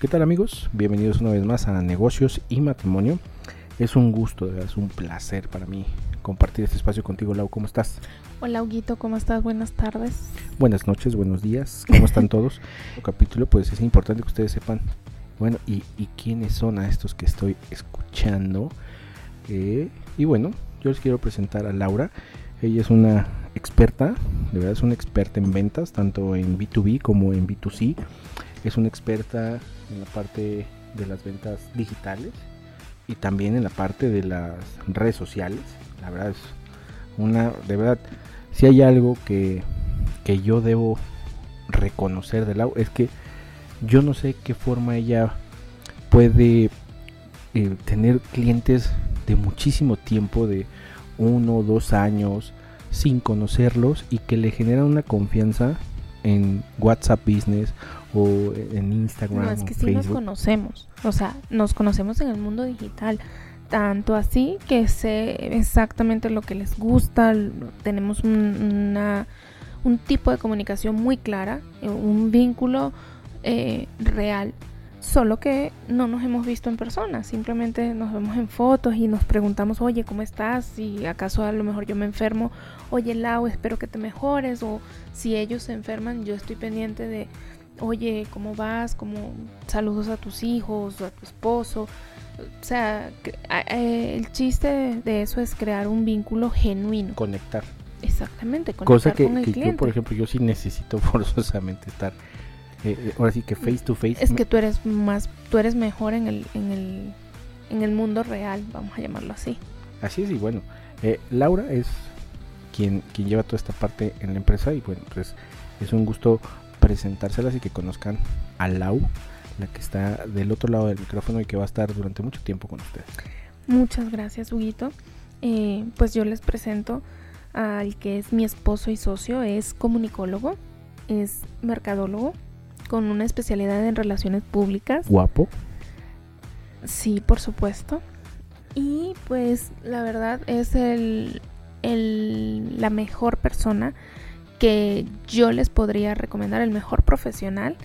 ¿Qué tal amigos? Bienvenidos una vez más a Negocios y Matrimonio. Es un gusto, es un placer para mí compartir este espacio contigo, Lau. ¿Cómo estás? Hola, Huguito, ¿cómo estás? Buenas tardes. Buenas noches, buenos días. ¿Cómo están todos? El capítulo, pues es importante que ustedes sepan, bueno, y, quiénes son a estos que estoy escuchando. Eh, y bueno, yo les quiero presentar a Laura. Ella es una experta, de verdad es una experta en ventas, tanto en B2B como en B2C. Es una experta en la parte de las ventas digitales y también en la parte de las redes sociales. La verdad es una, de verdad, si hay algo que, que yo debo reconocer de Lau es que yo no sé qué forma ella puede eh, tener clientes de muchísimo tiempo, de uno o dos años, sin conocerlos y que le genera una confianza en WhatsApp Business o en Instagram. No, es que sí nos conocemos, o sea, nos conocemos en el mundo digital. Tanto así que sé exactamente lo que les gusta, tenemos un, un tipo de comunicación muy clara, eh, un vínculo eh, real solo que no nos hemos visto en persona, simplemente nos vemos en fotos y nos preguntamos, oye, ¿cómo estás? Si acaso a lo mejor yo me enfermo, oye, Lau, espero que te mejores, o si ellos se enferman, yo estoy pendiente de, oye, ¿cómo vas? ¿Cómo saludos a tus hijos, o a tu esposo? O sea, el chiste de eso es crear un vínculo genuino. Conectar. Exactamente, conectar Cosa que, con el que yo, por ejemplo, yo sí necesito forzosamente estar eh, eh, ahora sí que face to face. Es que tú eres más, tú eres mejor en el, en el, en el mundo real, vamos a llamarlo así. Así es, y bueno, eh, Laura es quien, quien lleva toda esta parte en la empresa y bueno, pues es un gusto presentárselas y que conozcan a Lau, la que está del otro lado del micrófono y que va a estar durante mucho tiempo con ustedes. Muchas gracias, Huguito. pues yo les presento al que es mi esposo y socio, es comunicólogo, es mercadólogo, con una especialidad en relaciones públicas. Guapo. Sí, por supuesto. Y pues la verdad es el, el, la mejor persona que yo les podría recomendar, el mejor profesional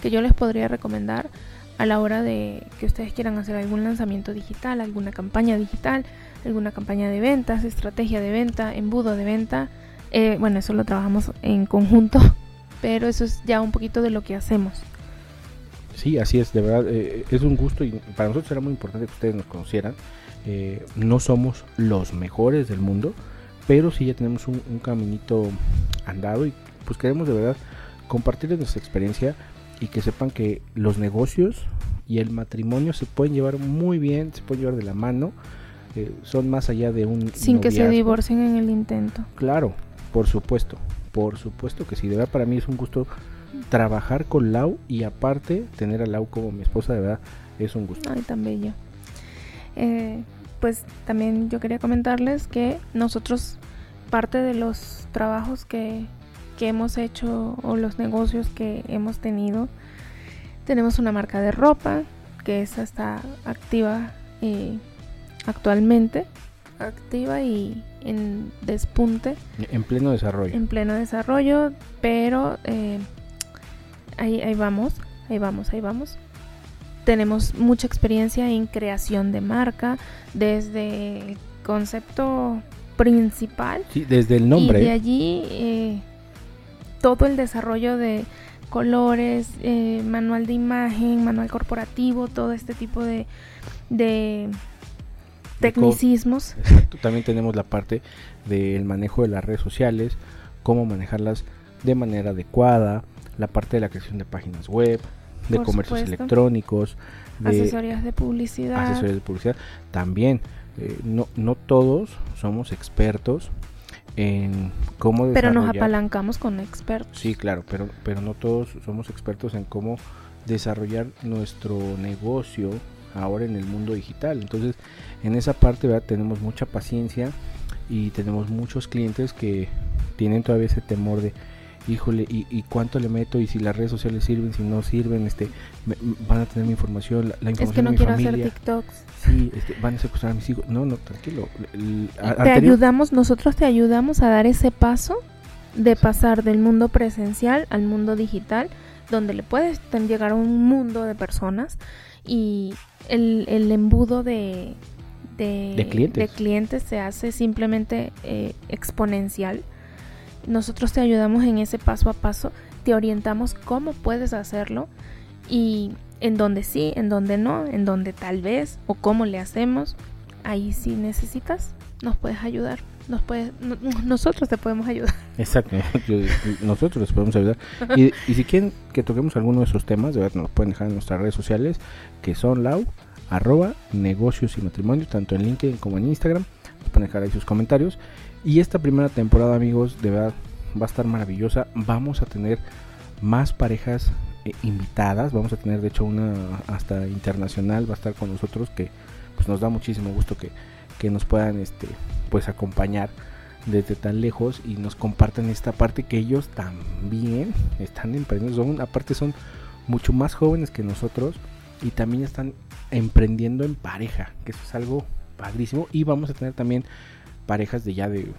que yo les podría recomendar a la hora de que ustedes quieran hacer algún lanzamiento digital, alguna campaña digital, alguna campaña de ventas, estrategia de venta, embudo de venta. Eh, bueno, eso lo trabajamos en conjunto pero eso es ya un poquito de lo que hacemos. Sí, así es, de verdad, eh, es un gusto y para nosotros era muy importante que ustedes nos conocieran. Eh, no somos los mejores del mundo, pero sí ya tenemos un, caminito andado y pues queremos de verdad compartirles nuestra experiencia y que sepan que los negocios y el matrimonio se pueden llevar muy bien, se pueden llevar de la mano, eh, son más allá de un... Sin que se divorcien en el intento. Claro, por supuesto, por supuesto que sí, de verdad para mí es un gusto trabajar con Lau y aparte tener a Lau como mi esposa, de verdad es un gusto. Ay, tan bello. Eh, pues también yo quería comentarles que nosotros, parte de los trabajos que, que hemos hecho o los negocios que hemos tenido, tenemos una marca de ropa que esa está activa eh, actualmente, activa y en despunte. En pleno desarrollo. En pleno desarrollo, pero eh, ahí, ahí vamos, ahí vamos, ahí vamos. Tenemos mucha experiencia en creación de marca, desde el concepto principal. Sí, desde el nombre. Y de allí eh, todo el desarrollo de colores, eh, manual de imagen, manual corporativo, todo este tipo de, de tecnicismos. Exacto. También tenemos la parte del manejo de las redes sociales, cómo manejarlas de manera adecuada, la parte de la creación de páginas web, de comercios electrónicos, de asesorías de publicidad. Asesorías de publicidad. También, eh, no, no todos somos expertos en cómo Pero nos apalancamos con expertos. Sí, claro, pero, pero no todos somos expertos en cómo desarrollar nuestro negocio ahora en el mundo digital. Entonces, en esa parte ¿verdad? tenemos mucha paciencia y tenemos muchos clientes que tienen todavía ese temor de híjole y, cuánto le meto y si las redes sociales sirven si no sirven este van a tener mi información la, información es que no de mi quiero familia. hacer TikToks sí este, van a secuestrar a mis hijos no no tranquilo te ayudamos nosotros te ayudamos a dar ese paso de pasar del mundo presencial al mundo digital, donde le puedes llegar a un mundo de personas y el, el embudo de, de, clientes. se hace simplemente eh, exponencial. Nosotros te ayudamos en ese paso a paso, te orientamos cómo puedes hacerlo y en donde sí, en donde no, en donde tal vez o cómo le hacemos. Ahí si necesitas, nos puedes ayudar. Nos puede, nosotros te podemos ayudar. Exacto, nosotros les podemos ayudar. Y, si quieren que toquemos alguno de esos temas, de verdad nos pueden dejar en nuestras redes sociales, que son lau, arroba, negocios y matrimonio, tanto en LinkedIn como en Instagram. Nos pueden dejar ahí sus comentarios. Y esta primera temporada, amigos, de verdad va a estar maravillosa. Vamos a tener más parejas eh, invitadas. Vamos a tener, de hecho, una hasta internacional va a estar con nosotros que pues nos da muchísimo gusto que, que nos puedan este pues acompañar desde tan lejos y nos compartan esta parte que ellos también están emprendiendo. Son, aparte son mucho más jóvenes que nosotros y también están emprendiendo en pareja, que eso es algo padrísimo. Y vamos a tener también parejas de ya de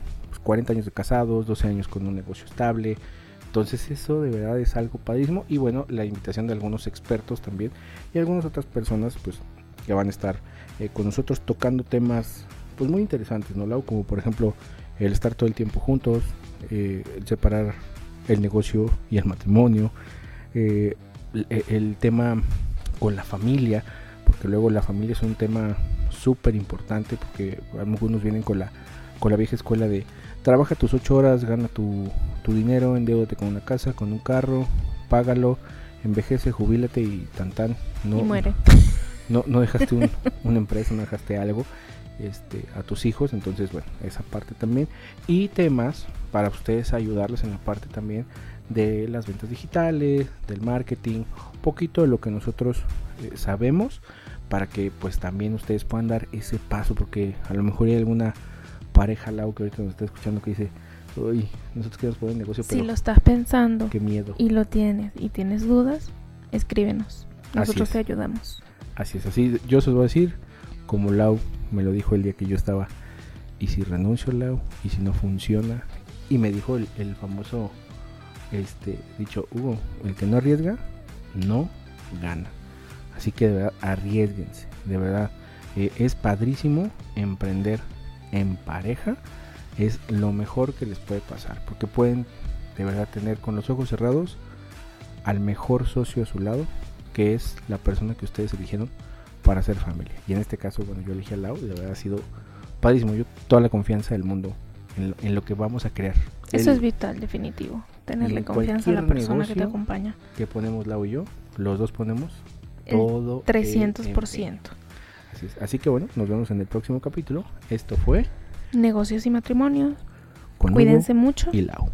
40 pues, años de casados, 12 años con un negocio estable. Entonces eso de verdad es algo padrísimo. Y bueno, la invitación de algunos expertos también y algunas otras personas pues que van a estar eh, con nosotros tocando temas pues muy interesantes, ¿no, Lau? Como por ejemplo el estar todo el tiempo juntos, eh, separar el negocio y el matrimonio, eh, el, tema con la familia, porque luego la familia es un tema súper importante, porque algunos vienen con la, con la vieja escuela de trabaja tus ocho horas, gana tu, tu dinero, endeudate con una casa, con un carro, págalo, envejece, jubílate y tan tan. No, y muere. No, no dejaste una empresa, no dejaste algo este, a tus hijos. Entonces, bueno, esa parte también. Y temas para ustedes ayudarles en la parte también de las ventas digitales, del marketing, un poquito de lo que nosotros eh, sabemos para que pues también ustedes puedan dar ese paso porque a lo mejor hay alguna pareja lau que ahorita nos está escuchando que dice uy nosotros queremos poner negocio pero si lo estás pensando qué miedo y lo tienes y tienes dudas escríbenos nosotros te ayudamos así es así yo se os voy a decir como Lau me lo dijo el día que yo estaba, ¿y si renuncio, Lau? ¿Y si no funciona? Y me dijo el, famoso este dicho, Hugo, el que no arriesga, no gana. Así que de verdad, arriesguense, de verdad. Eh, es padrísimo emprender en pareja, es lo mejor que les puede pasar, porque pueden de verdad tener con los ojos cerrados al mejor socio a su lado, que es la persona que ustedes eligieron para hacer familia. Y en este caso, bueno, yo elegí al Lau y de verdad ha sido padrísimo. Yo toda la confianza del mundo en lo, que vamos a crear. Eso es vital, definitivo. Tenerle confianza a la persona que te acompaña. Que ponemos Lau y yo, los dos ponemos todo. 300%. Así, Así que bueno, nos vemos en el próximo capítulo. Esto fue Negocios y Matrimonios. Cuídense mucho. Y Lau.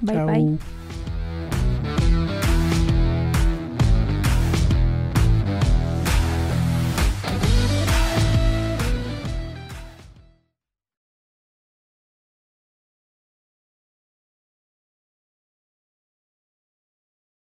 Bye bye.